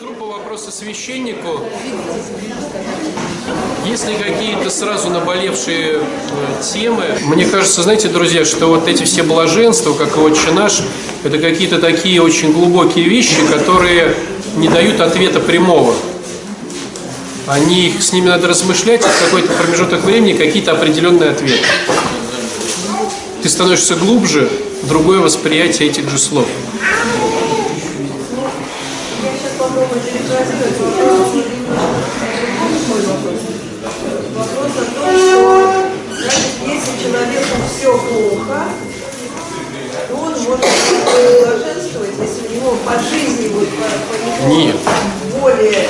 группа вопросы священнику. Если какие-то сразу наболевшие э, темы, мне кажется, знаете, друзья, что вот эти все блаженства, как и «Отче наш», это какие-то такие очень глубокие вещи, которые не дают ответа прямого. Они, с ними надо размышлять, и в какой-то промежуток времени какие-то определенные ответы. Ты становишься глубже, другое восприятие этих же слов. Плохо, то он может блаженствовать, если у него по жизни вот, по, по его Нет. более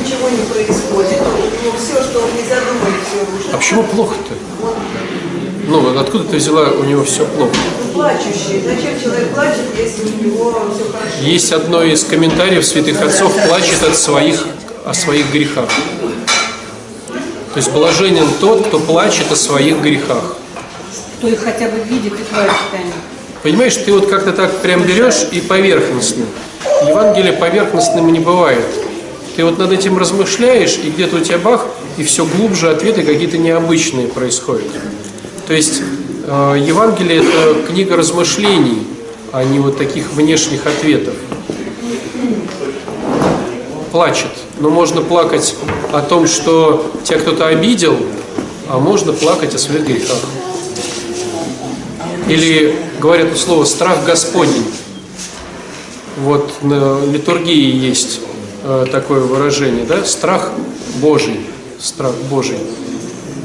ничего не происходит, у него все, что он не задумает, все рушится. А почему плохо-то? Он Ну, откуда ты взяла, у него все плохо? плачущий. Зачем человек плачет, если у него все хорошо? Есть одно из комментариев святых отцов плачет от своих, о своих грехах. То есть блаженен тот, кто плачет о своих грехах. Кто их хотя бы видит и они. Понимаешь, ты вот как-то так прям берешь и поверхностно. Евангелие поверхностным не бывает. Ты вот над этим размышляешь, и где-то у тебя бах, и все глубже ответы какие-то необычные происходят. То есть э, Евангелие это книга размышлений, а не вот таких внешних ответов. Плачет. Но можно плакать о том, что тебя кто-то обидел, а можно плакать о своих грехах. Или говорят слово страх Господень. Вот на литургии есть э, такое выражение, да? Страх Божий, страх Божий.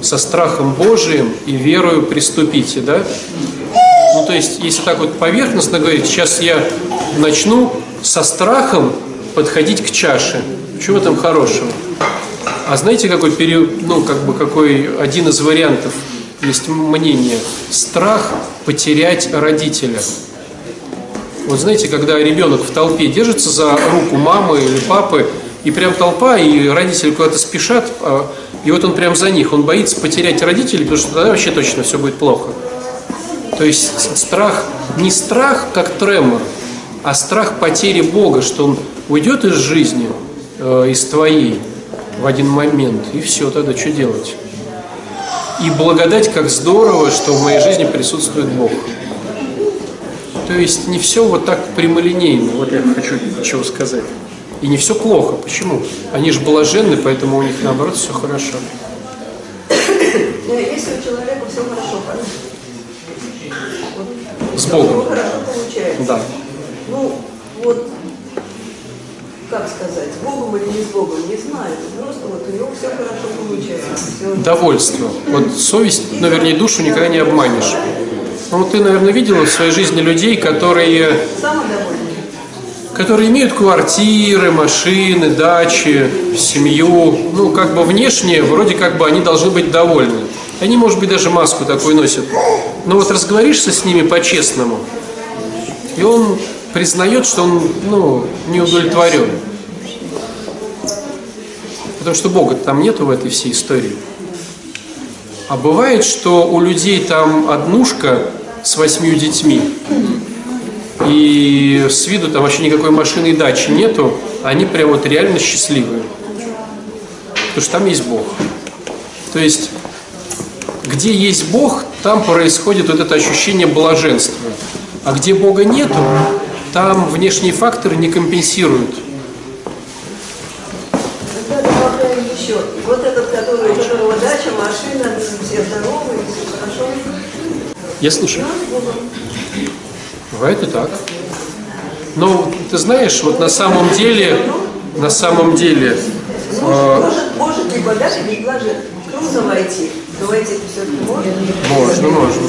Со страхом Божиим и верою приступите, да? Ну, то есть, если так вот поверхностно говорить, сейчас я начну со страхом подходить к чаше. Чего там хорошего? А знаете, какой период, ну, как бы, какой один из вариантов есть мнение? Страх потерять родителя. Вот знаете, когда ребенок в толпе держится за руку мамы или папы, и прям толпа, и родители куда-то спешат, а, и вот он прям за них, он боится потерять родителей, потому что тогда вообще точно все будет плохо. То есть страх, не страх как тремор, а страх потери Бога, что он уйдет из жизни, э, из твоей в один момент, и все, тогда что делать? И благодать, как здорово, что в моей жизни присутствует Бог. То есть не все вот так прямолинейно, вот я хочу чего сказать. И не все плохо. Почему? Они же блаженны, поэтому у них наоборот все хорошо. Ну, Если у человека все хорошо, С Богом. Да. Ну, вот, как сказать, с Богом или не с Богом, не знаю. Просто вот у него все хорошо получается. Всё- Довольство. Вот совесть, ну, вернее, душу никогда не обманешь. Ну, вот ты, наверное, видела в своей жизни людей, которые, которые имеют квартиры, машины, дачи, семью. Ну, как бы внешне, вроде как бы они должны быть довольны. Они, может быть, даже маску такую носят. Но вот разговоришься с ними по-честному, и он признает, что он ну, не удовлетворен. Потому что Бога там нету в этой всей истории. А бывает, что у людей там однушка с восьмью детьми, и с виду там вообще никакой машины и дачи нету, они прям вот реально счастливые. Потому что там есть Бог. То есть, где есть Бог, там происходит вот это ощущение блаженства. А где Бога нету, там внешние факторы не компенсируют. Я слушаю. Бывает и так. Но ты знаешь, вот на самом деле, на самом деле, э, Может, может ли богатый быть блажен? Трудно войти. Но войти все-таки можно? можно, можно.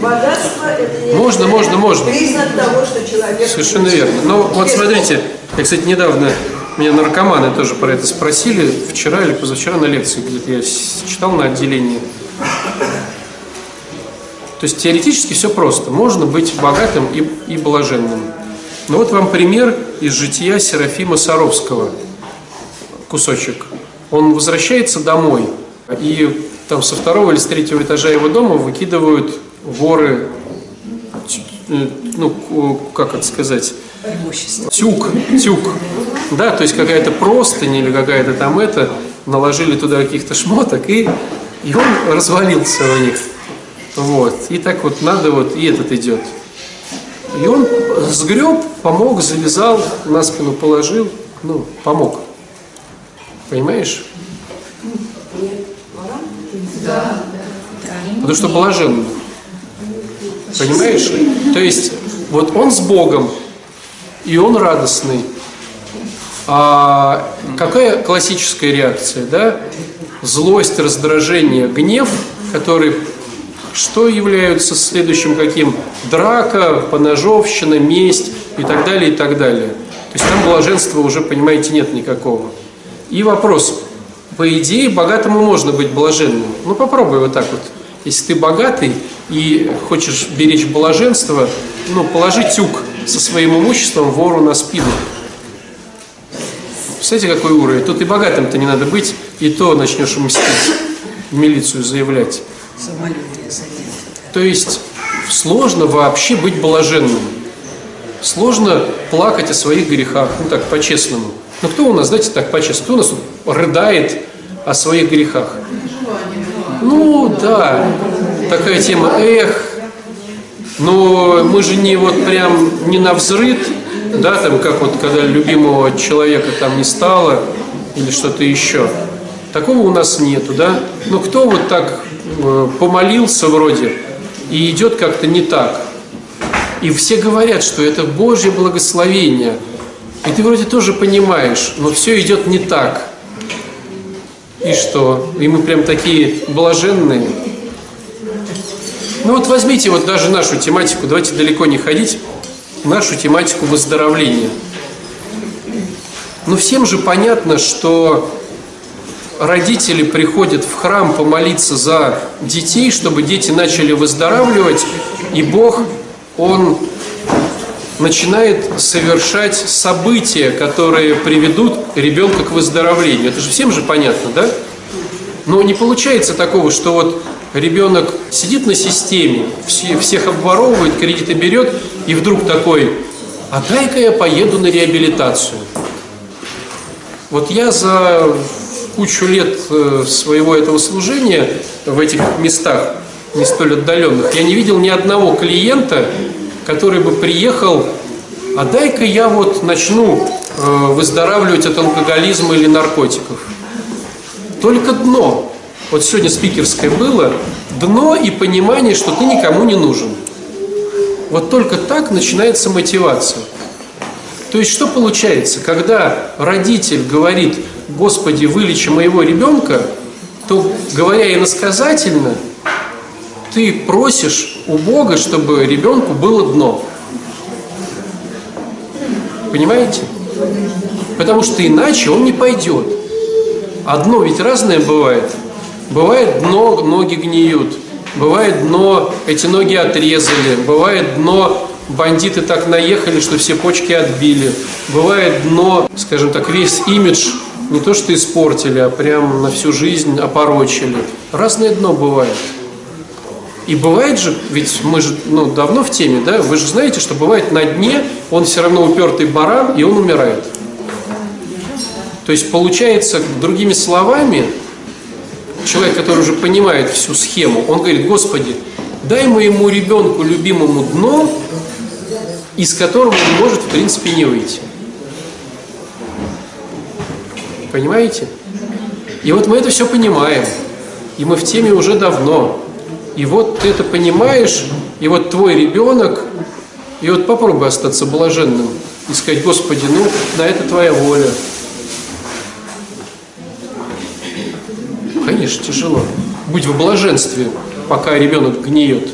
Богатство это не Можно, можно, можно. признак того, что человек... Совершенно верно. Но вот смотрите, я, кстати, недавно меня наркоманы тоже про это спросили, вчера или позавчера на лекции, где-то я читал на отделении. То есть теоретически все просто. Можно быть богатым и, и блаженным. Ну вот вам пример из жития Серафима Саровского. Кусочек. Он возвращается домой, и там со второго или с третьего этажа его дома выкидывают воры э, ну, как это сказать, тюк, тюк Да, то есть какая-то простынь или какая-то там это, наложили туда каких-то шмоток, и, и он развалился у них. Вот. И так вот надо вот, и этот идет. И он сгреб, помог, завязал, на спину положил, ну, помог. Понимаешь? Потому что блаженный. Понимаешь? То есть, вот он с Богом, и он радостный. А какая классическая реакция, да? Злость, раздражение, гнев, который что являются следующим каким? Драка, поножовщина, месть и так далее, и так далее. То есть там блаженства уже, понимаете, нет никакого. И вопрос. По идее, богатому можно быть блаженным. Ну, попробуй вот так вот. Если ты богатый и хочешь беречь блаженство, ну, положи тюк со своим имуществом вору на спину. Представляете, какой уровень? Тут и богатым-то не надо быть, и то начнешь мстить, в милицию заявлять. То есть сложно вообще быть блаженным. Сложно плакать о своих грехах, ну так, по-честному. Ну кто у нас, знаете, так по-честному, кто у нас рыдает о своих грехах? Ну да, такая тема, эх, но мы же не вот прям не на взрыв, да, там как вот когда любимого человека там не стало или что-то еще. Такого у нас нету, да? Но кто вот так э, помолился вроде и идет как-то не так? И все говорят, что это Божье благословение. И ты вроде тоже понимаешь, но все идет не так. И что? И мы прям такие блаженные. Ну вот возьмите вот даже нашу тематику, давайте далеко не ходить, нашу тематику выздоровления. Ну всем же понятно, что родители приходят в храм помолиться за детей, чтобы дети начали выздоравливать, и Бог, Он начинает совершать события, которые приведут ребенка к выздоровлению. Это же всем же понятно, да? Но не получается такого, что вот ребенок сидит на системе, все, всех обворовывает, кредиты берет, и вдруг такой, а дай-ка я поеду на реабилитацию. Вот я за кучу лет э, своего этого служения в этих местах, не столь отдаленных, я не видел ни одного клиента, который бы приехал, а дай-ка я вот начну э, выздоравливать от алкоголизма или наркотиков. Только дно. Вот сегодня спикерское было. Дно и понимание, что ты никому не нужен. Вот только так начинается мотивация. То есть что получается? Когда родитель говорит, Господи, вылечи моего ребенка, то, говоря иносказательно, ты просишь у Бога, чтобы ребенку было дно. Понимаете? Потому что иначе он не пойдет. Одно ведь разное бывает. Бывает дно, ноги гниют. Бывает дно, эти ноги отрезали. Бывает дно, бандиты так наехали, что все почки отбили. Бывает дно, скажем так, весь имидж не то что испортили, а прям на всю жизнь опорочили. Разное дно бывает. И бывает же, ведь мы же ну, давно в теме, да, вы же знаете, что бывает на дне, он все равно упертый баран, и он умирает. То есть получается, другими словами, человек, который уже понимает всю схему, он говорит, Господи, дай моему ребенку любимому дно, из которого он может, в принципе, не выйти. Понимаете? И вот мы это все понимаем. И мы в теме уже давно. И вот ты это понимаешь, и вот твой ребенок, и вот попробуй остаться блаженным и сказать, Господи, ну, да, это твоя воля. Конечно, тяжело. Будь в блаженстве, пока ребенок гниет.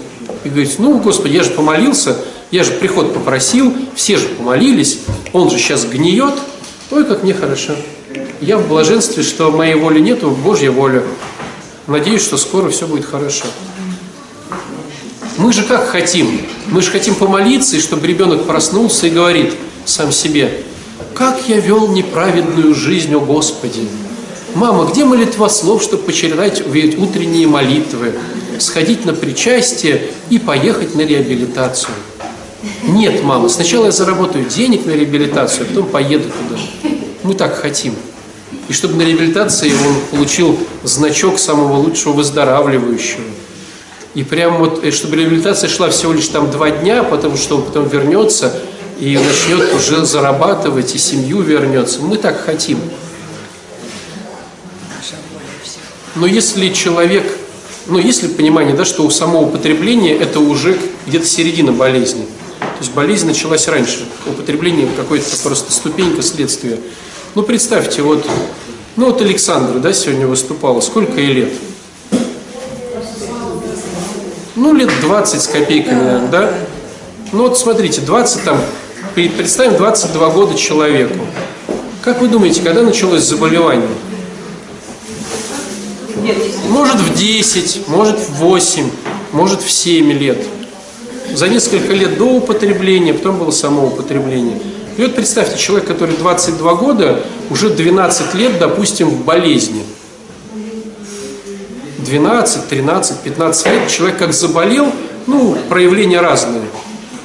И говорить, ну, Господи, я же помолился, я же приход попросил, все же помолились, он же сейчас гниет, ой, как мне хорошо. Я в блаженстве, что моей воли нету, Божья воля. Надеюсь, что скоро все будет хорошо. Мы же как хотим? Мы же хотим помолиться, и чтобы ребенок проснулся и говорит сам себе, «Как я вел неправедную жизнь, о Господи!» «Мама, где молитва слов, чтобы почитать утренние молитвы, сходить на причастие и поехать на реабилитацию?» Нет, мама, сначала я заработаю денег на реабилитацию, а потом поеду туда. Мы так хотим. И чтобы на реабилитации он получил значок самого лучшего выздоравливающего. И прям вот, э, чтобы реабилитация шла всего лишь там два дня, потому что он потом вернется и начнет уже зарабатывать, и семью вернется. Мы так хотим. Но если человек, ну если понимание, да, что у самого употребления это уже где-то середина болезни. То есть болезнь началась раньше. Употребление какой-то просто ступенька следствия. Ну представьте, вот, ну вот Александра, да, сегодня выступала. Сколько ей лет? Ну, лет 20 с копейками, наверное, да? Ну вот смотрите, 20 там, представим 22 года человеку. Как вы думаете, когда началось заболевание? Может в 10, может в 8, может в 7 лет. За несколько лет до употребления, потом было само употребление. И вот представьте, человек, который 22 года, уже 12 лет, допустим, в болезни. 12, 13, 15 лет человек как заболел, ну, проявления разные.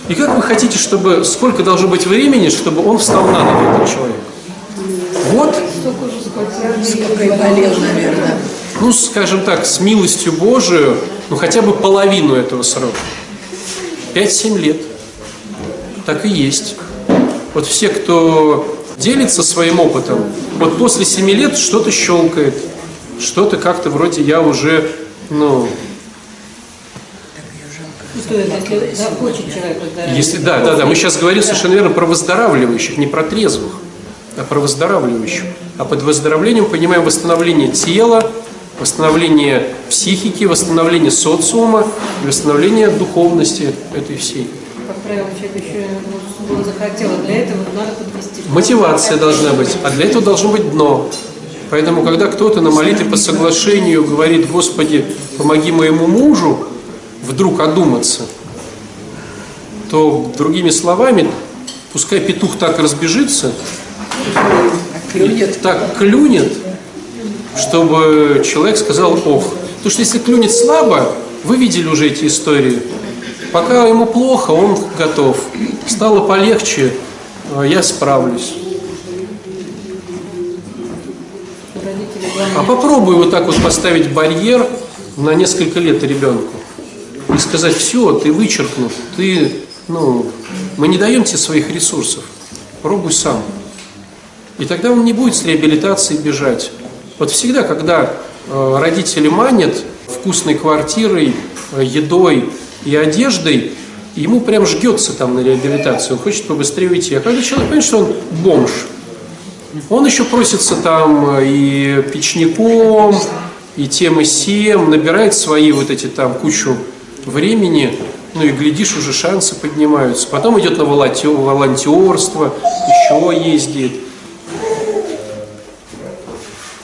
И как вы хотите, чтобы, сколько должно быть времени, чтобы он встал на ноги, этот человек? Вот. Сколько и болел, наверное. Ну, скажем так, с милостью Божию, ну, хотя бы половину этого срока. 5-7 лет. Так и есть. Вот все, кто делится своим опытом, вот после 7 лет что-то щелкает, что-то как-то вроде я уже, ну, это, если да, да, да, мы сейчас говорим совершенно верно про выздоравливающих, не про трезвых, а про выздоравливающих. А под выздоровлением понимаем восстановление тела, восстановление психики, восстановление социума восстановление духовности этой всей. Как правило, человек еще, ну, захотел, а для этого надо подвести. Мотивация должна быть, а для этого должно быть дно. Поэтому, когда кто-то на молитве по соглашению говорит, Господи, помоги моему мужу вдруг одуматься, то, другими словами, пускай петух так разбежится, Клюнет. так клюнет, чтобы человек сказал «ох». Потому что если клюнет слабо, вы видели уже эти истории, пока ему плохо, он готов. Стало полегче, я справлюсь. Родители, главное, А попробуй вот так вот поставить барьер на несколько лет ребенку и сказать, все, ты вычеркнут, ты, ну, мы не даем тебе своих ресурсов, пробуй сам. И тогда он не будет с реабилитацией бежать. Вот всегда, когда э, родители манят вкусной квартирой, э, едой и одеждой, ему прям жгется там на реабилитацию, он хочет побыстрее уйти. А когда человек понимает, что он бомж, он еще просится там э, и печником, и тем, и сем, набирает свои вот эти там кучу времени, ну и глядишь, уже шансы поднимаются. Потом идет на волонтер- волонтерство, еще ездит.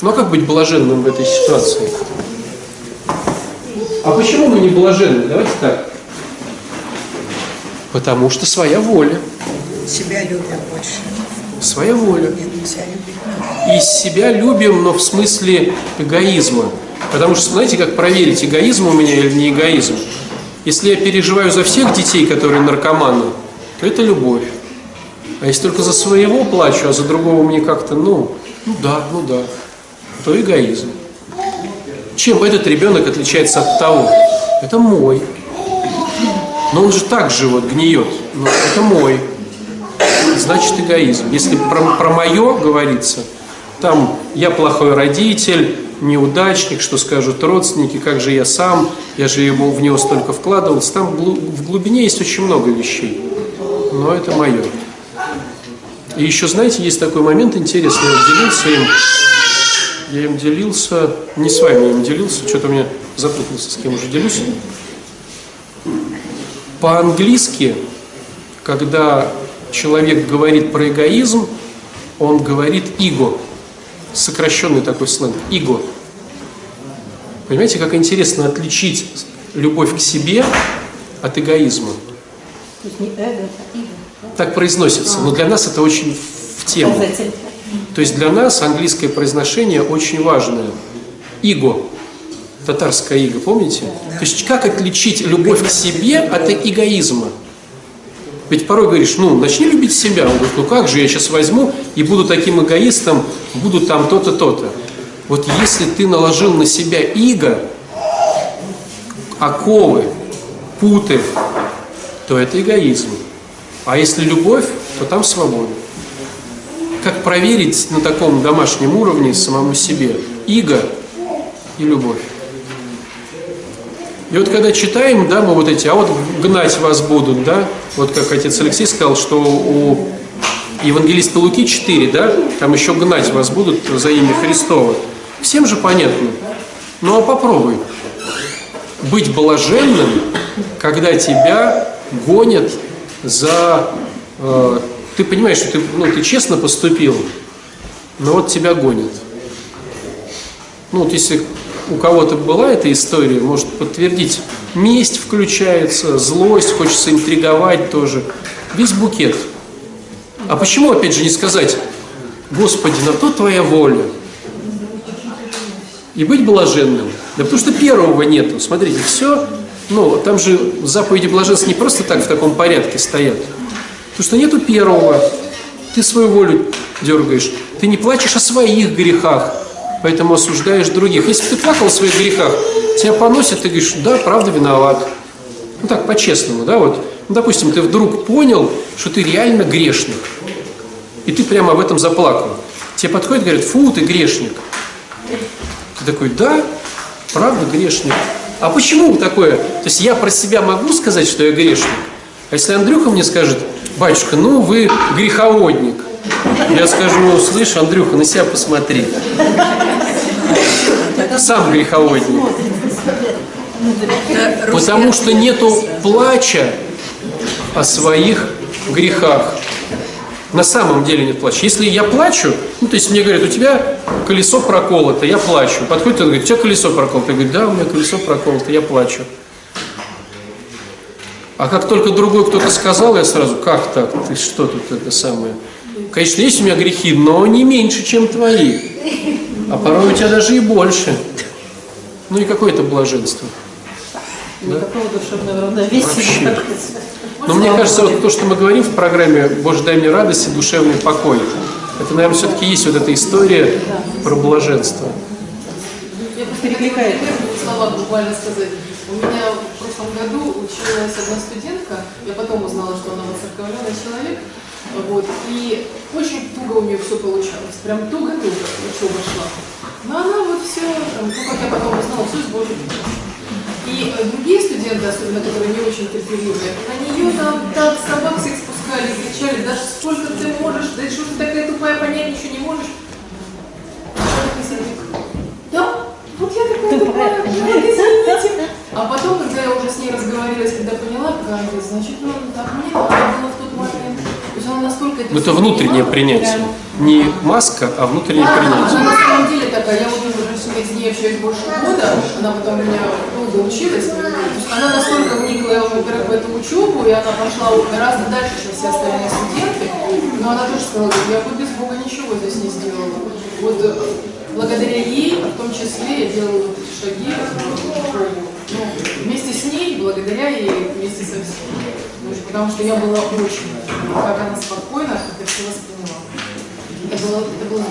Ну а как быть блаженным в этой ситуации? А почему мы не блаженны? Давайте так. Потому что своя воля. Себя любим больше. Любить надо. И себя любим, но в смысле эгоизма. Потому что, знаете, как проверить, эгоизм у меня или не эгоизм? Если я переживаю за всех детей, которые наркоманы, то это любовь. А если только за своего плачу, а за другого мне как-то, ну, ну да, ну да, то эгоизм. Чем этот ребенок отличается от того? Это мой. Но он же так же вот гниет. Но это мой. Значит эгоизм. Если про, про мое говорится, там я плохой родитель, неудачник, что скажут родственники, как же я сам, я же ему в него столько вкладывался. Там в глубине есть очень много вещей. Но это мое. И еще, знаете, есть такой момент интересный, я делился им, я им делился, не с вами я им делился, что-то у меня запутался, с кем уже делюсь. По-английски, когда человек говорит про эгоизм, он говорит «иго», сокращенный такой сленг, «иго». Понимаете, как интересно отличить любовь к себе от эгоизма. то есть не эго, это иго. Так произносится, но для нас это очень в тему. То есть для нас английское произношение очень важное. Иго. Татарское иго, помните? То есть как отличить любовь к себе от эгоизма? Ведь порой говоришь, ну, начни любить себя. Он говорит, ну как же, я сейчас возьму и буду таким эгоистом, буду там то-то, то-то. Вот если ты наложил на себя иго, оковы, путы, то это эгоизм. А если любовь, то там свобода. Как проверить на таком домашнем уровне самому себе иго и любовь? И вот когда читаем, да, мы вот эти, а вот гнать вас будут, да, вот как отец Алексей сказал, что у Евангелиста Луки 4, да, там еще гнать вас будут за имя Христова. Всем же понятно. Ну а попробуй. Быть блаженным, когда тебя гонят за... Э, ты понимаешь, что ты, ну, ты честно поступил, но вот тебя гонят. Ну вот если у кого-то была эта история, может подтвердить. Месть включается, злость, хочется интриговать тоже. Весь букет. А почему, опять же, не сказать, Господи, на то Твоя воля? И быть блаженным. Да потому что первого нету. Смотрите, все, ну, там же заповеди блаженства не просто так в таком порядке стоят. Потому что нету первого. Ты свою волю дергаешь. Ты не плачешь о своих грехах поэтому осуждаешь других. Если ты плакал о своих грехах, тебя поносят, ты говоришь, да, правда виноват. Ну так, по-честному, да, вот. Ну, допустим, ты вдруг понял, что ты реально грешник. И ты прямо об этом заплакал. Тебе подходит говорят, фу, ты грешник. Ты такой, да, правда грешник. А почему такое? То есть я про себя могу сказать, что я грешник? А если Андрюха мне скажет, батюшка, ну вы греховодник, я скажу, слышь, Андрюха, на себя посмотри. Сам греховодник. Потому что нету плача о своих грехах. На самом деле нет плача. Если я плачу, ну, то есть мне говорят, у тебя колесо проколото, я плачу. Подходит он говорит, у тебя колесо проколото. Я говорю, да, у меня колесо проколото, я плачу. А как только другой кто-то сказал, я сразу, как так, ты что тут это самое? Конечно, есть у меня грехи, но не меньше, чем твои. А порой у тебя даже и больше. Ну и какое это блаженство? Никакого да? душевного равновесия. Вообще. Но мне кажется, вот то, что мы говорим в программе «Боже, дай мне радость и душевный покой», это, наверное, все-таки есть вот эта история про блаженство. Перекликает. слова буквально сказать. У меня в прошлом году училась одна студентка, я потом узнала, что она воцерковленный человек, вот, и очень туго у нее все получалось, прям туго-туго учеба шла. Но она вот все, ну как я потом узнала, все с Божьей И э, другие студенты, особенно которые не очень терпеливые, на нее там так собак всех спускали, кричали, да сколько ты можешь, да что ты такая тупая, понять ничего не можешь. Да, вот я такая тупая, да, извините. А потом, когда я уже с ней разговаривалась, когда поняла, как, значит, ну, так мне надо было в тот момент. Настолько это Это всё внутреннее принятие. прям. Не маска, а внутреннее Да, она принятие. на самом деле такая, я вот уже ней- с ней общаюсь больше года, она потом у меня долго училась, она настолько вникла, во-первых, в эту учебу, и она пошла гораздо дальше, чем все остальные студенты, но она тоже сказала, я бы без Бога ничего здесь не сделала. Вот э, благодаря ей, в том числе, я делала вот эти шаги в. Ну, вместе с ней, благодаря ей, вместе со всеми. Ну, Потому что я была очень, как она спокойно это все восприняла. Это было, это было.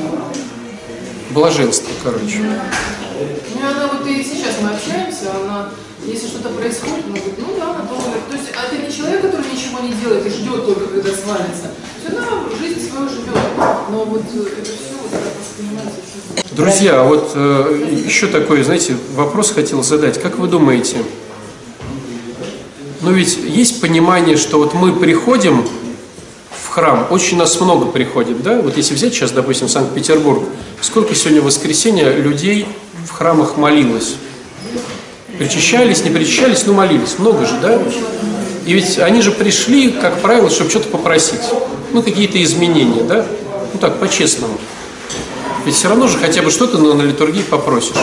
Блаженство, короче. Ну, и она вот и сейчас мы общаемся, она, если что-то происходит, она говорит, ну да, она тоже. То есть а это не человек, который ничего не делает и ждет только, когда свалится. То есть она жизнь свою живет. Но вот э, это все вот так воспринимается Друзья, вот э, еще такой, знаете, вопрос хотел задать. Как вы думаете, ну ведь есть понимание, что вот мы приходим в храм, очень нас много приходит, да? Вот если взять сейчас, допустим, Санкт-Петербург, сколько сегодня в воскресенье людей в храмах молилось? Причащались, не причащались, но молились. Много же, да? И ведь они же пришли, как правило, чтобы что-то попросить. Ну, какие-то изменения, да? Ну так, по-честному. Ведь все равно же хотя бы что-то на, на литургии попросишь.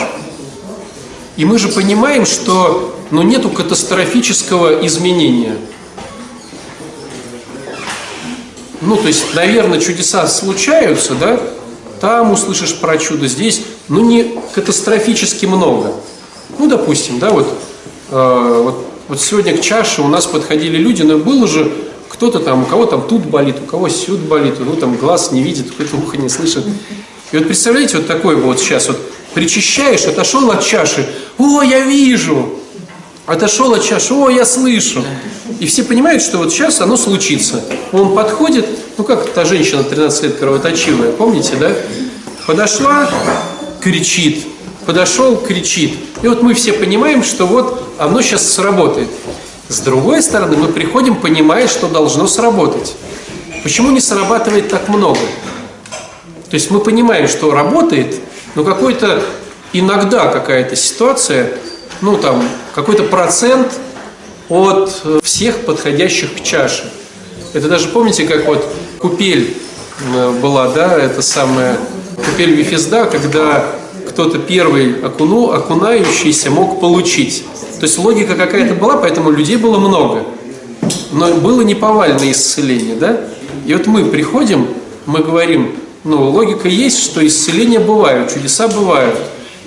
И мы же понимаем, что ну, нету катастрофического изменения. Ну, то есть, наверное, чудеса случаются, да? Там услышишь про чудо, здесь, ну, не катастрофически много. Ну, допустим, да, вот, э, вот, вот сегодня к чаше у нас подходили люди, но было же кто-то там, у кого там тут болит, у кого сюда болит, ну там глаз не видит, какое-то ухо не слышит. И вот представляете, вот такой вот сейчас вот причащаешь, отошел от чаши, о, я вижу, отошел от чаши, о, я слышу. И все понимают, что вот сейчас оно случится. Он подходит, ну как та женщина 13 лет кровоточивая, помните, да? Подошла, кричит, подошел, кричит. И вот мы все понимаем, что вот оно сейчас сработает. С другой стороны, мы приходим, понимая, что должно сработать. Почему не срабатывает так много? То есть мы понимаем, что работает, но какой-то иногда какая-то ситуация, ну там какой-то процент от э, всех подходящих к чаше. Это даже помните, как вот купель э, была, да, это самая купель Вифизда, когда кто-то первый окуну, окунающийся мог получить. То есть логика какая-то была, поэтому людей было много. Но было неповальное исцеление, да? И вот мы приходим, мы говорим, ну, логика есть, что исцеления бывают, чудеса бывают.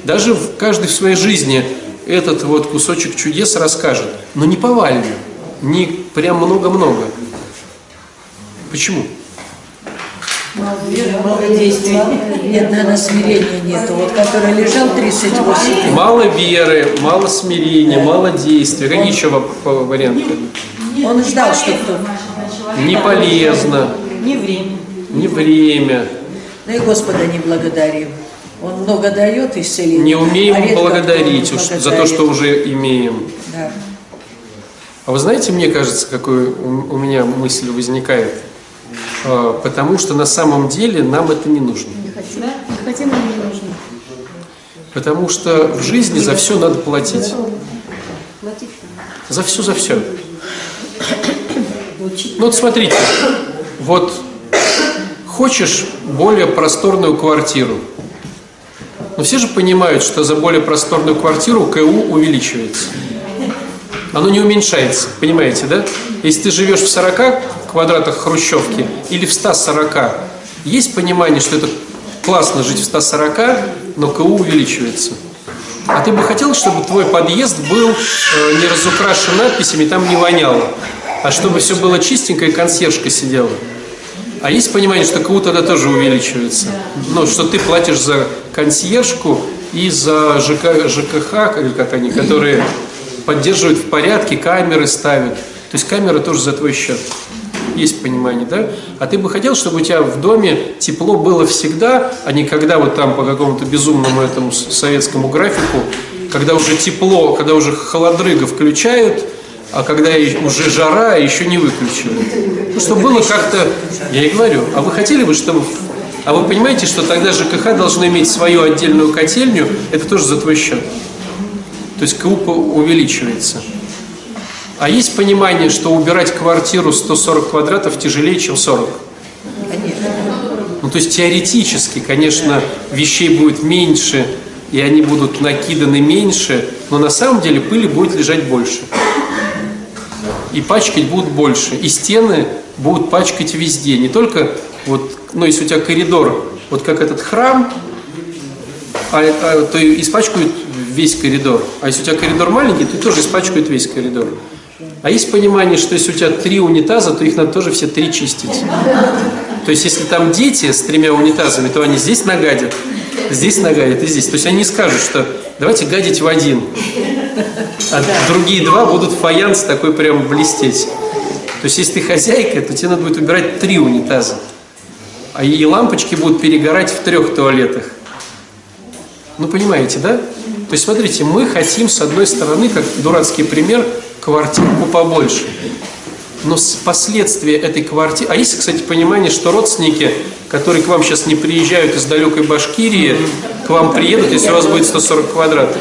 Даже в каждой в своей жизни этот вот кусочек чудес расскажет, но не повально, не прям много-много. Почему? Мало веры, мало действий. Нет, наверное, смирения нету. Вот который лежал 38 лет. Мало веры, мало смирения, мало действия. Какие еще варианты? Он ждал, что кто Не полезно, Не время. не время, Ну и Господа не благодарим. Он много дает исцеления. не умеем а благодарить уж за то, что уже имеем. Да. А вы знаете, мне кажется, какой у у меня мысль возникает? А, Потому что на самом деле нам это не нужно. Да? Не хотим, но не нужно. Потому что в жизни за все надо платить. Платить За все, за все. Ну вот смотрите, вот хочешь более просторную квартиру. Но все же понимают, что за более просторную квартиру КУ увеличивается. Оно не уменьшается, понимаете, да? Если ты живешь в 40 квадратах хрущевки или в 140, есть понимание, что это классно жить в 140, но КУ увеличивается. А ты бы хотел, чтобы твой подъезд был э, не разукрашен надписями, там не воняло, а чтобы все было чистенько и консьержка сидела. А есть понимание, что КУ тогда тоже увеличивается. Ну, что ты платишь за консьержку и за ЖК, ЖКХ, или как они, которые поддерживают в порядке, камеры ставят. То есть камеры тоже за твой счет. Есть понимание, да? А ты бы хотел, чтобы у тебя в доме тепло было всегда, а не когда вот там по какому-то безумному этому советскому графику, когда уже тепло, когда уже холодрыга включают, а когда уже жара, еще не выключили. Ну, чтобы было как-то, я и говорю, а вы хотели бы, чтобы... А вы понимаете, что тогда ЖКХ должно иметь свою отдельную котельню, это тоже за твой счет. То есть КУ по- увеличивается. А есть понимание, что убирать квартиру 140 квадратов тяжелее, чем 40? Конечно. Ну, то есть теоретически, конечно, вещей будет меньше, и они будут накиданы меньше, но на самом деле пыли будет лежать больше. И пачкать будут больше. И стены будут пачкать везде. Не только вот, ну, если у тебя коридор, вот как этот храм, а, а, то испачкают весь коридор. А если у тебя коридор маленький, то тоже испачкают весь коридор. А есть понимание, что если у тебя три унитаза, то их надо тоже все три чистить. То есть, если там дети с тремя унитазами, то они здесь нагадят, здесь нагадят и здесь. То есть, они скажут, что давайте гадить в один, а другие два будут фаянс такой прям блестеть. То есть, если ты хозяйка, то тебе надо будет убирать три унитаза. А и лампочки будут перегорать в трех туалетах. Ну, понимаете, да? То есть, смотрите, мы хотим, с одной стороны, как дурацкий пример, квартирку побольше. Но последствия этой квартиры... А есть, кстати, понимание, что родственники, которые к вам сейчас не приезжают из далекой Башкирии, к вам приедут, если у вас будет 140 квадратов.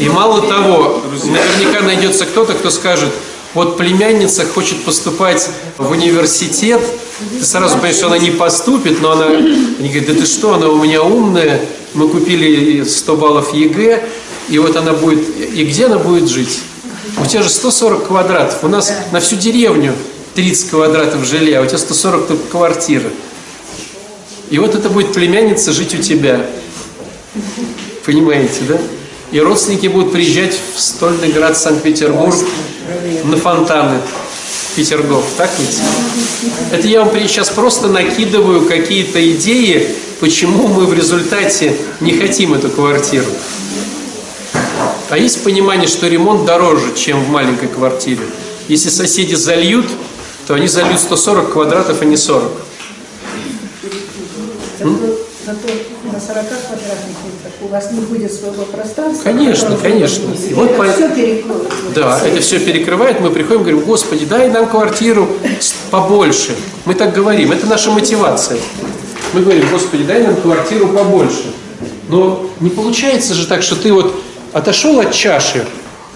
И мало того, наверняка найдется кто-то, кто скажет, вот племянница хочет поступать в университет, ты сразу понимаешь, что она не поступит, но она, они говорят, да ты что, она у меня умная, мы купили 100 баллов ЕГЭ, и вот она будет, и где она будет жить? У тебя же 140 квадратов, у нас на всю деревню 30 квадратов жилья, а у тебя 140 только квартира. И вот это будет племянница жить у тебя. Понимаете, да? И родственники будут приезжать в Стольный град Санкт-Петербург на фонтаны Петергоф, так ведь? Это я вам сейчас просто накидываю какие-то идеи, почему мы в результате не хотим эту квартиру. А есть понимание, что ремонт дороже, чем в маленькой квартире. Если соседи зальют, то они зальют 140 квадратов, а не 40. Зато на 40 квадратных метрах у вас не будет своего пространства. Конечно, конечно. И вот это по- все перекроет. Да, это все перекрывает, мы приходим, говорим, Господи, дай нам квартиру побольше. Мы так говорим, это наша мотивация. Мы говорим, Господи, дай нам квартиру побольше. Но не получается же так, что ты вот отошел от чаши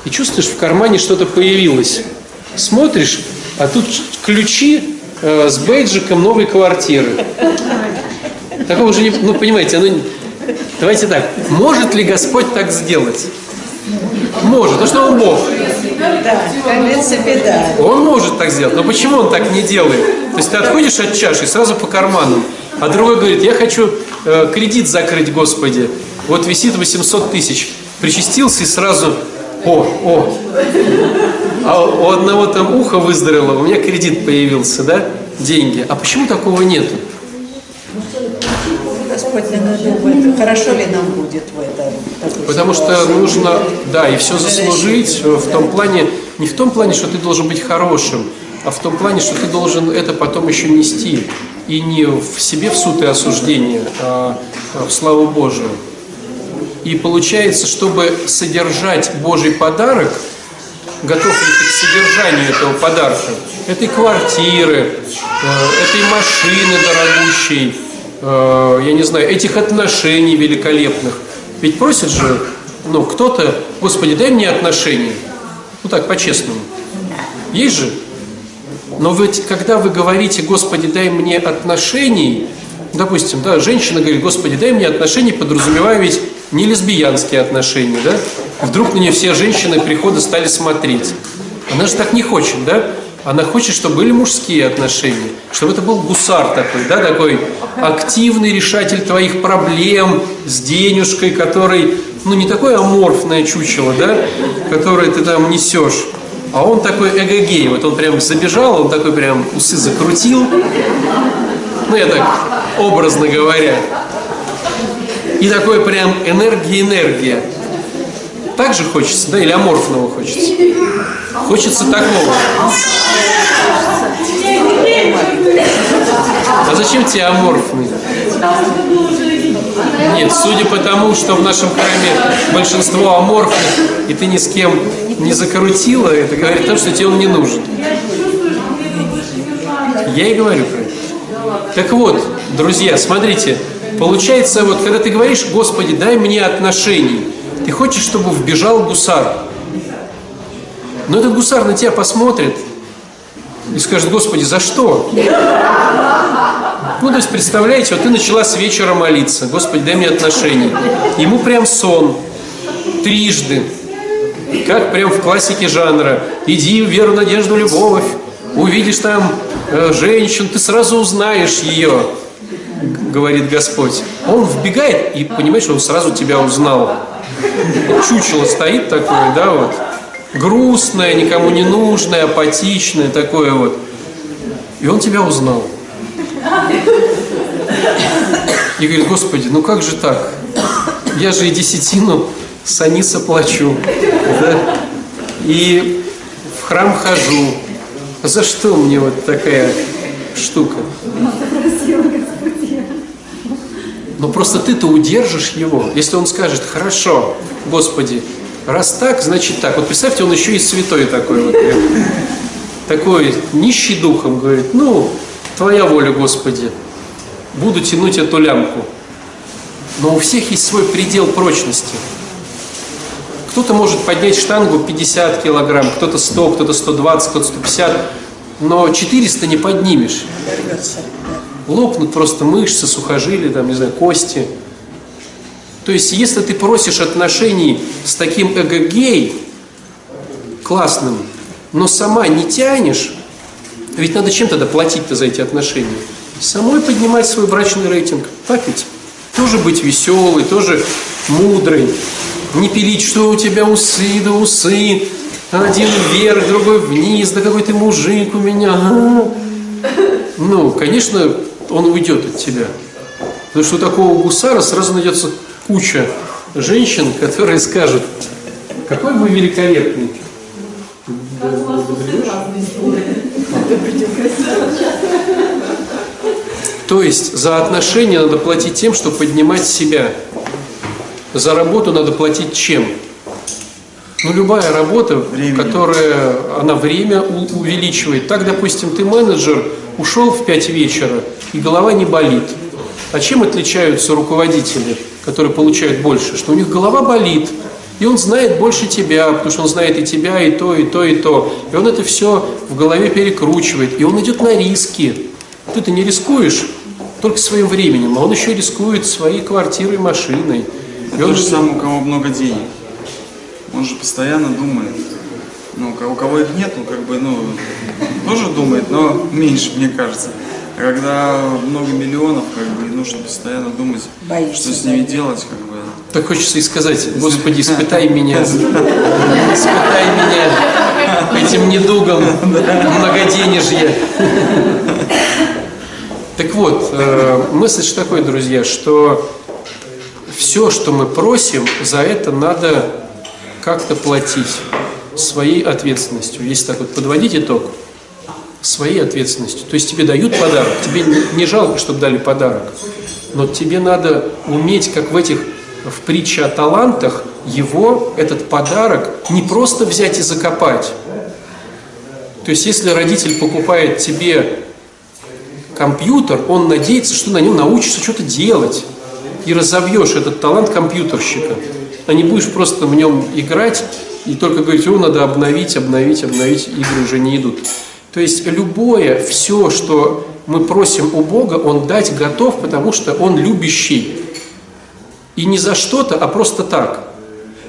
и чувствуешь, в кармане что-то появилось. Смотришь, а тут ключи э, с бейджиком новой квартиры. Такого же не... Ну, понимаете, оно... Давайте так. Может ли Господь так сделать? Может, потому что Он Бог. Да, в принципе, да. Он может так сделать, но почему он так не делает? То есть ты отходишь от чаши и сразу по карманам, а другой говорит, я хочу э, кредит закрыть, Господи, вот висит 800 тысяч, причастился и сразу, о, о, а у одного там ухо выздоровело, у меня кредит появился, да, деньги. А почему такого нет? Господь наверное, думает, хорошо ли нам будет в этом. Потому что нужно, да, и все заслужить э, в том плане, не в том плане, что ты должен быть хорошим, а в том плане, что ты должен это потом еще нести. И не в себе в суд и осуждение, а в славу Божию. И получается, чтобы содержать Божий подарок, готов ли ты к содержанию этого подарка, этой квартиры, э, этой машины дорогущей, э, я не знаю, этих отношений великолепных. Ведь просит же, ну, кто-то, Господи, дай мне отношения. Ну так, по-честному. Есть же? Но ведь, когда вы говорите, Господи, дай мне отношений, допустим, да, женщина говорит, Господи, дай мне отношений, подразумевая ведь не лесбиянские отношения, да? Вдруг на нее все женщины прихода стали смотреть. Она же так не хочет, да? Она хочет, чтобы были мужские отношения, чтобы это был гусар такой, да, такой активный решатель твоих проблем с денежкой, который, ну, не такое аморфное чучело, да, которое ты там несешь, а он такой эгогей, вот он прям забежал, он такой прям усы закрутил, ну, я так образно говоря, и такой прям энергия-энергия. Так же хочется, да, или аморфного хочется? Хочется такого. А зачем тебе аморфный? Нет, судя по тому, что в нашем храме большинство аморфных, и ты ни с кем не закрутила, это говорит о том, что тебе он не нужен. Я и говорю про это. Так вот, друзья, смотрите, получается, вот когда ты говоришь, Господи, дай мне отношений, ты хочешь, чтобы вбежал гусар. Но этот гусар на тебя посмотрит и скажет, Господи, за что? Ну, то есть, представляете, вот ты начала с вечера молиться, Господи, дай мне отношения. Ему прям сон, трижды, как прям в классике жанра. Иди веру, надежду, любовь, увидишь там э, женщину, ты сразу узнаешь ее, говорит Господь. Он вбегает и понимаешь, что он сразу тебя узнал. Чучело стоит такое, да, вот, грустное, никому не нужное, апатичное, такое вот. И он тебя узнал. И говорит, Господи, ну как же так? Я же и десятину с Аниса плачу. Да? И в храм хожу. За что мне вот такая штука? Но просто ты-то удержишь его, если он скажет, хорошо, Господи, раз так, значит так. Вот представьте, он еще и святой такой вот. Такой нищий духом, говорит, ну, твоя воля, Господи, буду тянуть эту лямку. Но у всех есть свой предел прочности. Кто-то может поднять штангу 50 килограмм, кто-то 100, кто-то 120, кто-то 150, но 400 не поднимешь. Лопнут просто мышцы, сухожилия, там, не знаю, кости. То есть, если ты просишь отношений с таким эгогей, классным, но сама не тянешь, ведь надо чем тогда платить-то за эти отношения? Самой поднимать свой брачный рейтинг. Так ведь? Тоже быть веселой, тоже мудрой. не пилить, что у тебя усы, да усы, один вверх, другой вниз, да какой ты мужик у меня. а». Ну, конечно, он уйдет от тебя. Потому что у такого гусара сразу найдется куча женщин, которые скажут, какой вы великолепный. То есть за отношения надо платить тем, что поднимать себя. За работу надо платить чем? Ну, любая работа, Временем. которая, она время увеличивает. Так, допустим, ты менеджер, ушел в 5 вечера, и голова не болит. А чем отличаются руководители, которые получают больше? Что у них голова болит, и он знает больше тебя, потому что он знает и тебя, и то, и то, и то. И он это все в голове перекручивает, и он идет на риски. Ты-то не рискуешь только своим временем, а он еще рискует своей квартирой, машиной. И То он же самое, у кого много денег. Он же постоянно думает. Ну, у кого их нет, он как бы, ну, тоже думает, но меньше, мне кажется. А когда много миллионов, как бы, нужно постоянно думать, Боишься, что с ними делать, как бы. Так хочется и сказать, Господи, испытай меня, испытай меня этим недугом многоденежья. Так вот, э, мысль же такой, друзья, что все, что мы просим, за это надо как-то платить своей ответственностью. Если так вот подводить итог, своей ответственностью. То есть тебе дают подарок, тебе не- жалко, чтобы дали подарок, но тебе надо уметь, как в этих в притче о талантах, его, этот подарок, не просто взять и закопать. То есть если родитель покупает тебе компьютер, он надеется, что на нем научишься что-то делать и разовьешь этот талант компьютерщика, а не будешь просто в нем играть и только говорить, о, надо обновить, обновить, обновить, игры уже не идут. То есть любое, все, что мы просим у Бога, Он дать готов, потому что Он любящий. И не за что-то, а просто так.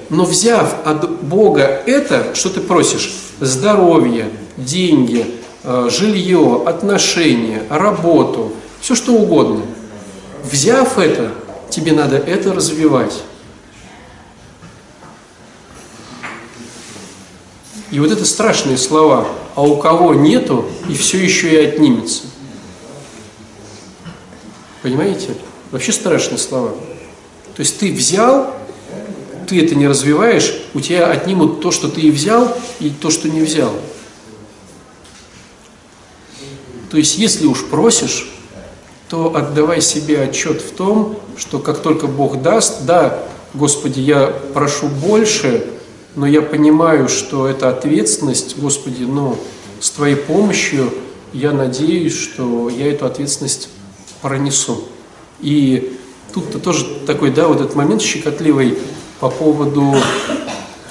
Но взяв от Бога это, что ты просишь, здоровье, деньги, э, жилье, отношения, работу, все что угодно, взяв это, тебе надо это развивать. И вот это страшные слова, а у кого нету, и все еще и отнимется. Понимаете? Вообще страшные слова. То есть ты взял, ты это не развиваешь, у тебя отнимут то, что ты и взял, и то, что не взял. То есть если уж просишь, то отдавай себе отчет в том, что как только Бог даст, да, Господи, я прошу больше, но я понимаю, что это ответственность, Господи, но с Твоей помощью я надеюсь, что я эту ответственность пронесу. И тут-то тоже такой, да, вот этот момент щекотливый по поводу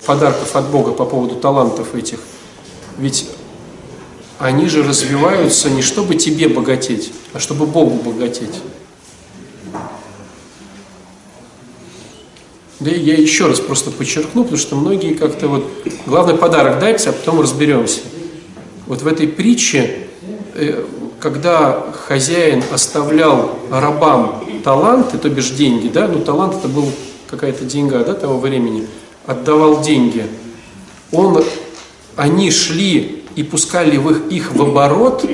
подарков от Бога, по поводу талантов этих. Ведь они же развиваются не чтобы тебе богатеть, а чтобы Богу богатеть. Да я еще раз просто подчеркну, потому что многие как-то вот... Главный подарок дайте, а потом разберемся. Вот в этой притче, э, когда хозяин оставлял рабам таланты, то бишь деньги, да, ну талант это был какая-то деньга, да, того времени, отдавал деньги, он, они шли и пускали в их, их в оборот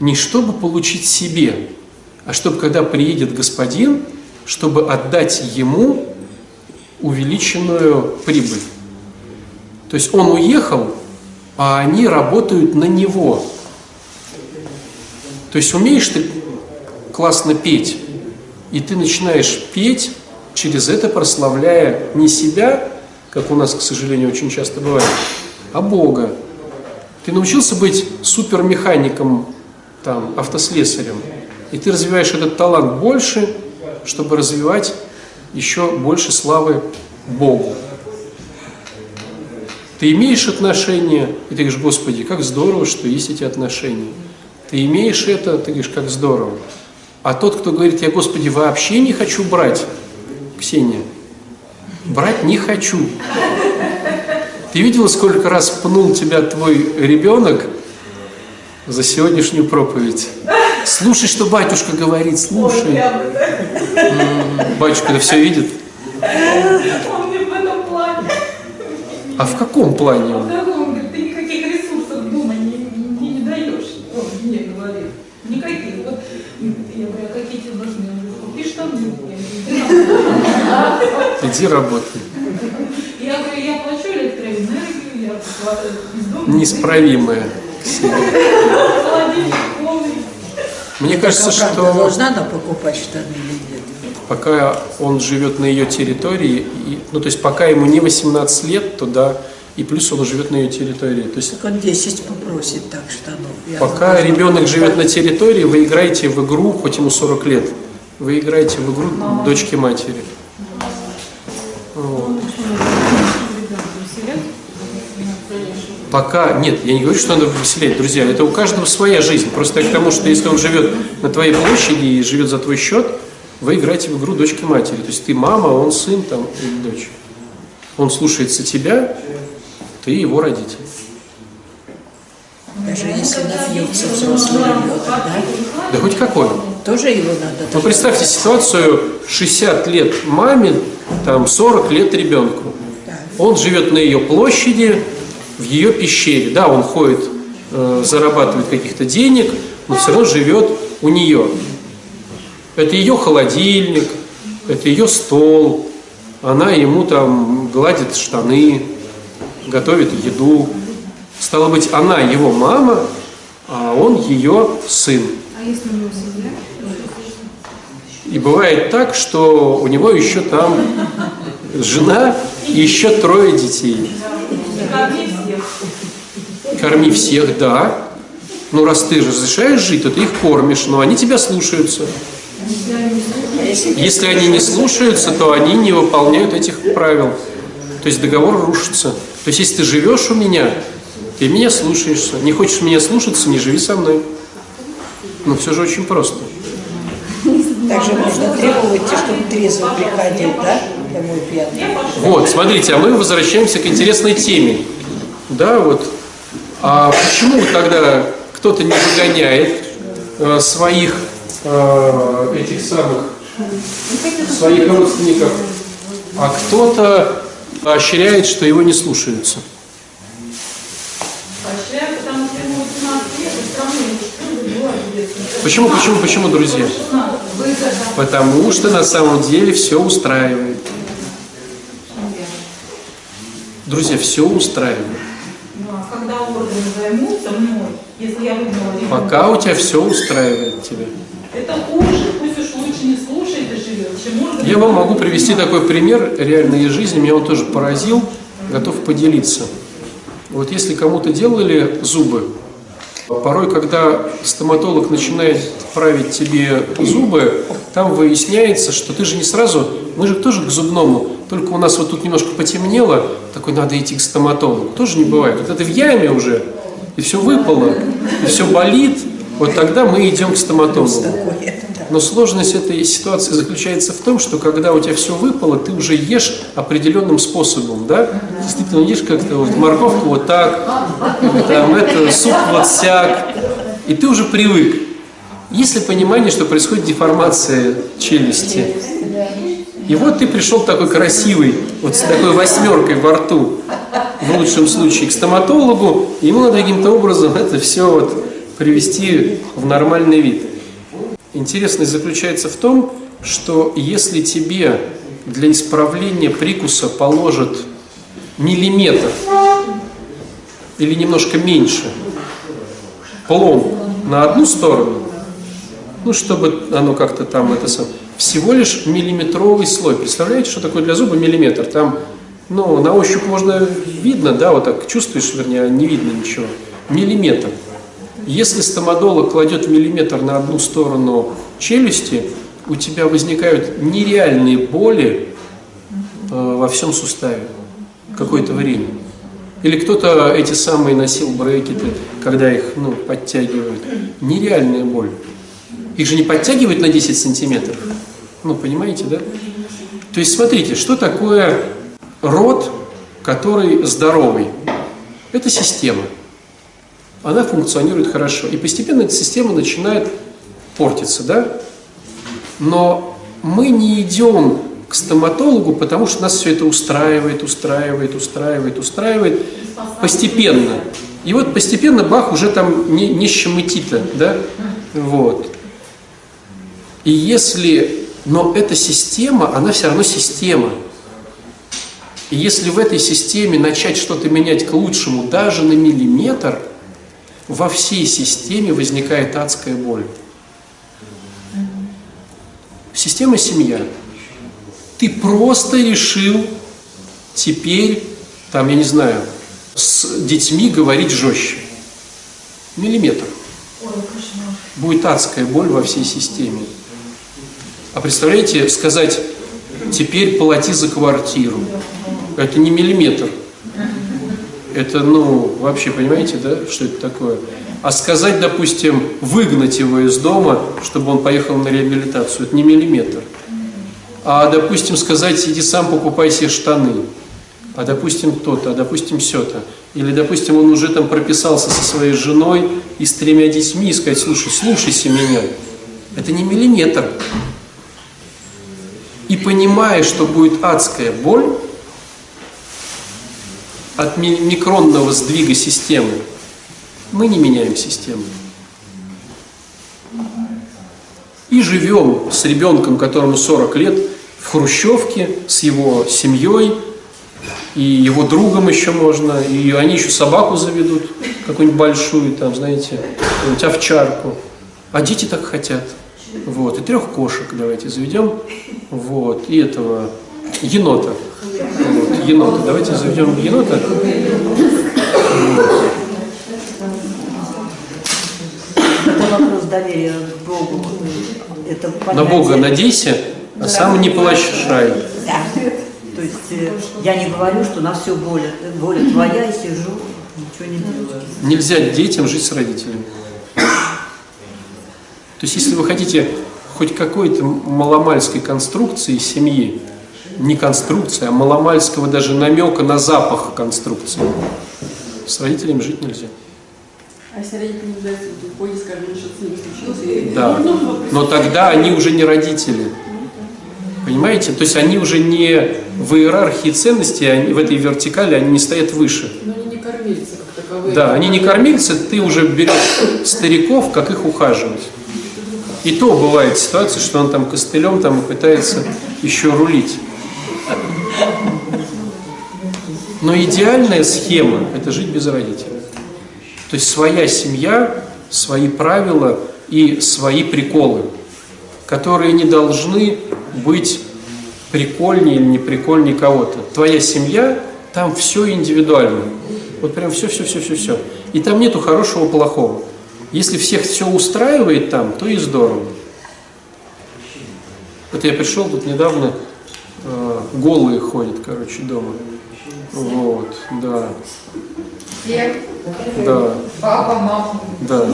не чтобы получить себе, а чтобы когда приедет господин, чтобы отдать ему увеличенную прибыль. То есть он уехал, а они работают на него. То есть умеешь ты классно петь, и ты начинаешь петь, через это прославляя не себя, как у нас, к сожалению, очень часто бывает, а Бога. Ты научился быть супермехаником, там, автослесарем, и ты развиваешь этот талант больше, чтобы развивать еще больше славы Богу. Ты имеешь отношения, и ты говоришь, Господи, как здорово, что есть эти отношения. Ты имеешь это, ты говоришь, как здорово. А тот, кто говорит, я, Господи, вообще не хочу брать, Ксения, брать не хочу. Ты видела, сколько раз пнул тебя твой ребенок за сегодняшнюю проповедь? Слушай, что батюшка говорит, слушай. Батюшка это все видит. Он мне А в каком плане он? Да, он говорит, ты никаких ресурсов дома не, не, не даешь. Он мне говорит. Никаких. Вот, я говорю, а какие тебе должны? Он говорит, купи штаны. Иди работай. Я говорю, я плачу электроэнергию, я из дома. Полный. Мне кажется, правда, что должна она покупать штаны или? Пока он живет на ее территории, и, ну то есть пока ему не 18 лет, то да, и плюс он живет на ее территории. То есть Так он 10 попросит так штанов. Я пока должна ребенок живет на территории, вы играете в игру, хоть ему 40 лет, вы играете в игру дочки матери. Вот. Пока, нет, я не говорю, что надо выселять, друзья, это у каждого своя жизнь. Просто я к тому, что если он живет на твоей площади и живет за твой счет, вы играете в игру дочки матери. То есть ты мама, он сын там или дочь. Он слушается тебя, ты его родитель. Даже если напьется взрослый ребенок, да? Да хоть какой. Тоже его надо. Ну представьте ситуацию 60 лет маме, там 40 лет ребенку. Он живет на ее площади, в ее пещере. Да, он ходит, э, зарабатывает каких-то денег, но все равно живет у нее. Это ее холодильник, это ее стол. Она ему там гладит штаны, готовит еду. Стало быть, она его мама, а он ее сын. А? И бывает так, что у него еще там жена и еще трое детей. Корми всех. Корми всех, да. Ну, раз ты разрешаешь жить, то ты их кормишь, но они тебя слушаются. Если они не слушаются, то они не выполняют этих правил. То есть договор рушится. То есть если ты живешь у меня, ты меня слушаешься. Не хочешь меня слушаться, не живи со мной. Ну, все же очень просто. Также можно требовать, чтобы трезво приходил, да? Домой пьяный. Вот, смотрите, а мы возвращаемся к интересной теме. Да, вот. А почему тогда кто-то не выгоняет э, своих э, этих самых своих родственников, а кто-то поощряет, что его не слушаются? Поощряю, потому что ему 18 лет, и все равно не было ответственность. Почему, почему, почему, друзья? Потому что на самом деле все устраивает. Друзья, все устраивает. Ну, а Пока у тебя все устраивает тебя. это хуже, пусть уж лучше не слушает и живет, чем органы. Я вам могу привести такой пример реальной из жизни, меня он тоже поразил, готов поделиться. Вот если кому-то делали зубы, порой, когда стоматолог начинает править тебе зубы, там выясняется, что ты же не сразу, мы же тоже к зубному, только у нас вот тут немножко потемнело, такой надо идти к стоматологу. Тоже не бывает. Вот это в яме уже, и все выпало, и все болит, вот тогда мы идем к стоматологу. Но сложность этой ситуации заключается в том, что когда у тебя все выпало, ты уже ешь определенным способом, да? Действительно, ешь как-то вот морковку вот так, там это, суп вот сяк, и ты уже привык. Есть ли понимание, что происходит деформация челюсти? И вот ты пришел такой красивый, вот с такой восьмеркой во рту, в лучшем случае, к стоматологу, ему надо каким-то образом это все вот привести в нормальный вид. Интересность заключается в том, что если тебе для исправления прикуса положат миллиметр или немножко меньше пломб на одну сторону, ну, чтобы оно как-то там это сам, всего лишь миллиметровый слой. Представляете, что такое для зуба миллиметр? Там, ну, на ощупь можно видно, да, вот так чувствуешь, вернее, а не видно ничего. Миллиметр. Если стоматолог кладет миллиметр на одну сторону челюсти, у тебя возникают нереальные боли э, во всем суставе какое-то время. Или кто-то эти самые носил брекеты, когда их ну, подтягивают. Нереальная боль. Их же не подтягивают на 10 сантиметров. Ну, понимаете, да? То есть, смотрите, что такое рот, который здоровый? Это система. Она функционирует хорошо. И постепенно эта система начинает портиться, да? Но мы не идем к стоматологу, потому что нас все это устраивает, устраивает, устраивает, устраивает постепенно. И вот постепенно Бах уже там не, не щемытито, да, вот. И если, но эта система, она все равно система. И если в этой системе начать что-то менять к лучшему даже на миллиметр, во всей системе возникает адская боль. Система семья. Ты просто решил теперь, там, я не знаю, с детьми говорить жестче. Миллиметр. Будет адская боль во всей системе. А представляете, сказать, теперь плати за квартиру. Это не миллиметр. Это, ну, вообще, понимаете, да, что это такое? А сказать, допустим, выгнать его из дома, чтобы он поехал на реабилитацию, это не миллиметр. А, допустим, сказать, иди сам покупай себе штаны. А, допустим, то-то, а, допустим, все-то. Или, допустим, он уже там прописался со своей женой и с тремя детьми, и сказать, слушай, слушайся меня. Это не миллиметр. И понимая, что будет адская боль от микронного сдвига системы, мы не меняем систему. И живем с ребенком, которому 40 лет, в хрущевке, с его семьей, и его другом еще можно, и они еще собаку заведут, какую-нибудь большую, там, знаете, какую-нибудь овчарку. А дети так хотят. Вот, и трех кошек давайте заведем, вот, и этого енота. Енота. Давайте заведем енота. Это вопрос доверия к Богу. Это На Бога надейся, а сам не плащай. Да. То есть э, я не говорю, что на все воля, воля твоя, и сижу, ничего не делаю. Нельзя детям жить с родителями. То есть, если вы хотите хоть какой-то маломальской конструкции семьи, не конструкции, а маломальского даже намека на запах конструкции, с родителями жить нельзя. А если родители не дают уходить, скажем, что с ними случилось? Да, но тогда они уже не родители. Понимаете? То есть они уже не в иерархии ценностей, они в этой вертикали, они не стоят выше. Но они не кормильцы как таковые. Да, они не кормильцы, ты уже берешь стариков, как их ухаживать. И то бывает ситуация, что он там костылем там пытается еще рулить. Но идеальная схема – это жить без родителей. То есть своя семья, свои правила и свои приколы, которые не должны быть прикольнее или не прикольнее кого-то. Твоя семья, там все индивидуально. Вот прям все, все, все, все, все. И там нету хорошего, плохого. Если всех все устраивает там, то и здорово. Вот я пришел тут недавно, э, голые ходят, короче, дома. Вот, да. Все, Да, папа, мама. да.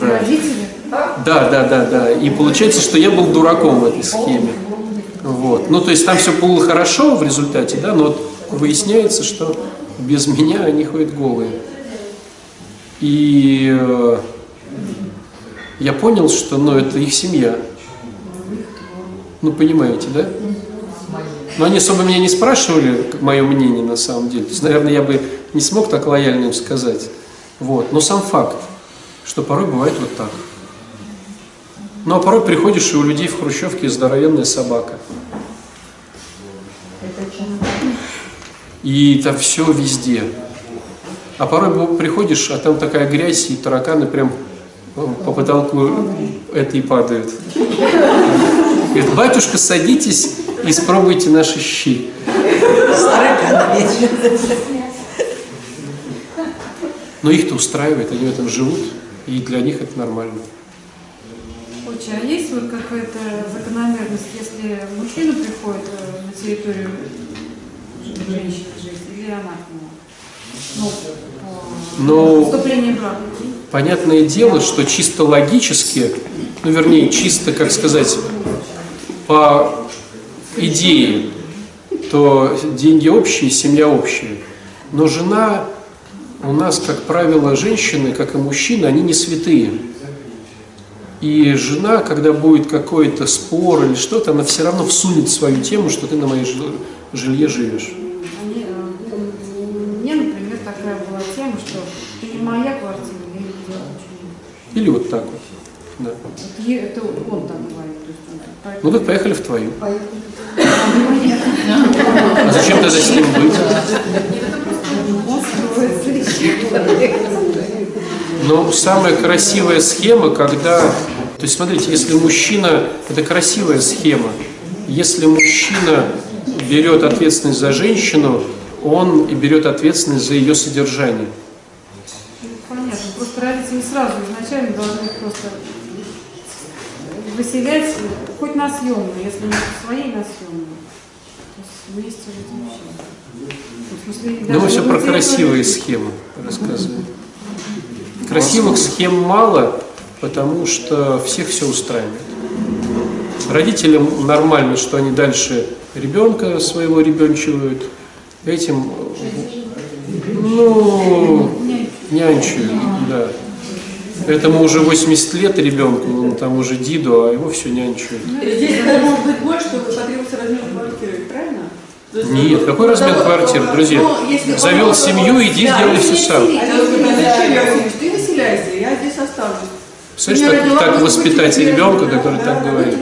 Да. Родители, да? Да, да, да, да. И получается, что я был дураком в этой схеме. Вот. Ну, то есть там все было хорошо в результате, да, но вот выясняется, что без меня они ходят голые. И э, я понял, что ну, это их семья. Ну, понимаете, да? Но они особо меня не спрашивали, мое мнение на самом деле. То есть, наверное, я бы не смог так лояльно им сказать. Вот. Но сам факт, что порой бывает вот так. Ну, а порой приходишь, и у людей в хрущевке здоровенная собака. И это все везде. А порой приходишь, а там такая грязь, и тараканы прям э, по потолку этой падают. Говорит, батюшка, садитесь и спробуйте наши щи. Но их-то устраивает, они в этом живут, и для них это нормально. Отче, а есть вот какая-то закономерность, если мужчина приходит э, на территорию женщины жить, или она к нему? Ну, по Ну, вступлению. Понятное дело, что чисто логически, ну вернее, чисто, как сказать, по идее, то деньги общие, семья общая. Но жена у нас, как правило, женщины, как и мужчины, они не святые. И жена, когда будет какой-то спор или что-то, она все равно всунет свою тему, что ты на моей жил- жилье живешь. Э, мне, например, такая была тема, что это не моя квартира, я не. Или вот так вот. Да. Это он так говорит. то есть он так, Ну так поехали в твою. А, ну, зачем тогда с ним быть? Но самая красивая схема, когда... То есть смотрите, если мужчина... Это красивая схема. Если мужчина берет ответственность за женщину, он и берет ответственность за ее содержание. Понятно. Просто родители сразу изначально должны просто выселять хоть на съемную, если не своей на съемную. То есть вместе жить вообще. Ну, смысле, мы даже все про красивые схемы рассказываем. Красивых схем мало, потому что всех все устраивает. Родителям нормально, что они дальше ребенка своего ребенчивают, этим, ну, нянчают, да. Этому уже 80 лет ребенку, он там уже Диду, а его все нянчают. Здесь может быть больше, чтобы потребовался размер квартиры, правильно? Есть, Нет, ну, какой размер ну, квартиры, ну, друзья? ну, он- Завел семью, иди Да, сделай все сам. А «А? Ты выселяйся, я здесь останусь. Меня так, родила, так воспитать ребенка, да, который да, так да, говорит.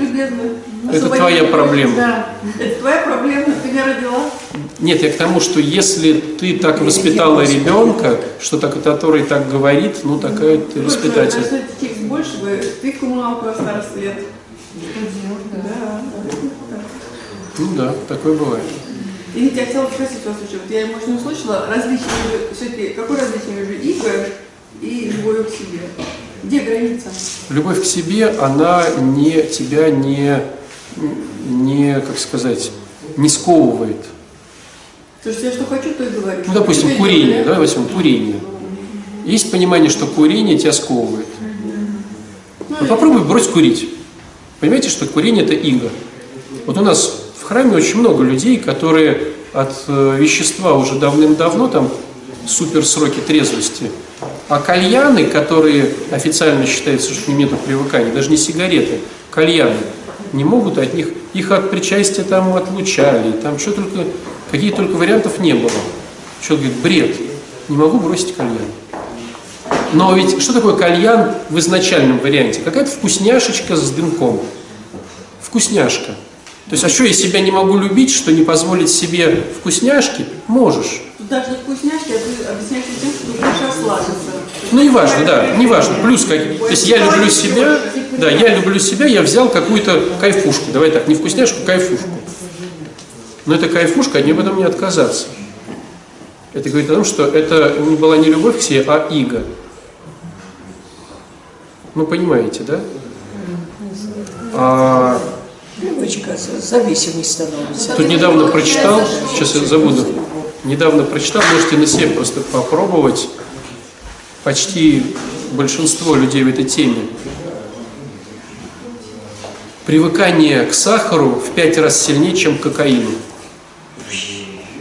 Это твоя проблема. Да. Это твоя проблема, ты меня родила. Нет, я к тому, что если ты так воспитала ребенка, что так, который так говорит, ну такая ты воспитатель. Больше бы, ты коммуналку осталась лет. Да. Ну да, такое бывает. И я хотела спросить вас еще, вот я, может, не услышала, различие между, все-таки, какое различие между игрой и любовью к себе? Где граница? Любовь к себе, она не тебя не, не как сказать, не сковывает. То есть я что хочу, то и говорю. Ну, допустим, курение, идет, да, возьмем курение. Есть понимание, что курение тебя сковывает. Ну, попробуй брось курить. Понимаете, что курение это иго. Вот у нас в храме очень много людей, которые от э, вещества уже давным-давно там супер сроки трезвости. А кальяны, которые официально считается, что нету привыкания, даже не сигареты, кальяны, не могут от них, их от причастия там отлучали, там что только, какие только вариантов не было. Человек говорит, бред, не могу бросить кальян. Но ведь что такое кальян в изначальном варианте? Какая-то вкусняшечка с дымком. Вкусняшка. То есть, а что я себя не могу любить, что не позволить себе вкусняшки? Можешь. Даже вкусняшки, а ты объясняешь тем, что ты будешь расслабиться. Ну, не важно, да, не важно. Плюс, как, то есть я люблю себя, да, я люблю себя, я взял какую-то кайфушку. Давай так, не вкусняшку, кайфушку. Но эта кайфушка, от нее потом не отказаться. Это говорит о том, что это не была не любовь к себе, а иго. Ну, понимаете, да? А, Девочка, зависимость становится. тут недавно прочитал, сейчас я забуду, недавно прочитал, можете на себе просто попробовать, почти большинство людей в этой теме. Привыкание к сахару в пять раз сильнее, чем к кокаину.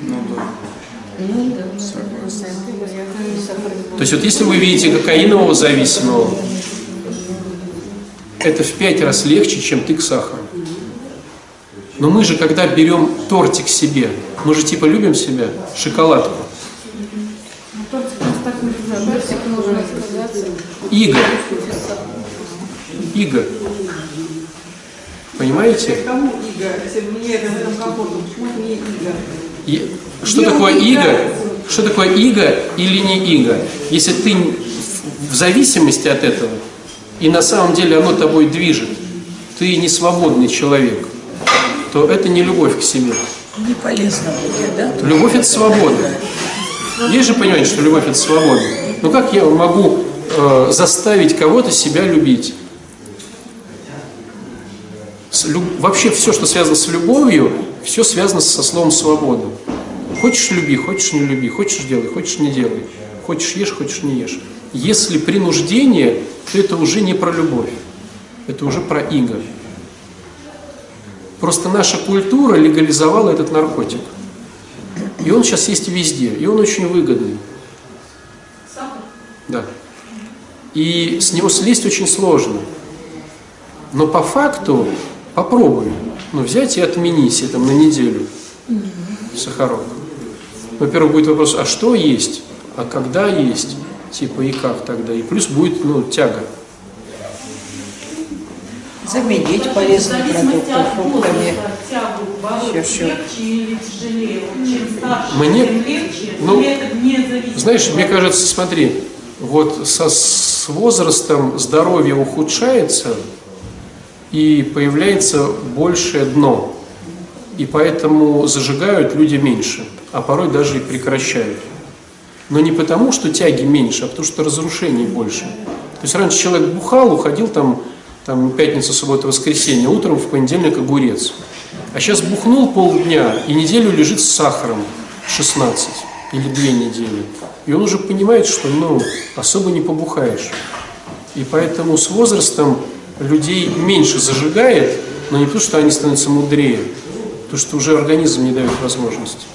Ну да. То есть вот если вы видите кокаинового зависимого, это в пять раз легче, чем ты к сахару. Но мы же, когда берем тортик себе, мы же типа любим себя, шоколадку. Ну, тортик просто так нельзя. Тортик нужно отказаться. Иго. Иго. Понимаете? Кому иго? Если мне это в этом комфортно, почему это не иго? И что такое иго? Что такое иго или не иго? Если ты в- зависимости от этого, и на самом деле оно тобой движет, ты не свободный человек, то это не любовь к себе. Не полезно будет, да? Любовь это свобода. Есть же понимание, что любовь это свобода. Ну как я могу э, заставить кого-то себя любить? С люб- Вообще все, что связано с любовью, все связано со словом свобода. Хочешь люби, хочешь не люби, хочешь делай, хочешь не делай. Хочешь ешь, хочешь не ешь. Если принуждение, то это уже не про любовь. Это уже про иго. Просто наша культура легализовала этот наркотик. И он сейчас есть везде, и он очень выгодный. Да. И с него слезть очень сложно. Но по факту попробуй. Ну, взять и отменить себе там на неделю сахарок. Во-первых, будет вопрос, а что есть? А когда есть? Типа и как тогда? И плюс будет, ну, тяга. Заменить полезные продукты фруктами. Мне- ну, Или это не зависит Знаешь, мне кажется, смотри, вот со, с возрастом здоровье ухудшается и появляется большее дно. И поэтому зажигают люди меньше, а порой даже и прекращают. Но не потому, что тяги меньше, а потому что разрушений больше. То есть раньше человек бухал, уходил там, там пятница, суббота, воскресенье, утром в понедельник огурец. А сейчас бухнул полдня и неделю лежит с сахаром 16 или две недели. И он уже понимает, что ну, особо не побухаешь. И поэтому с возрастом людей меньше зажигает, но не потому, что они становятся мудрее, потому что уже организм не дает возможности.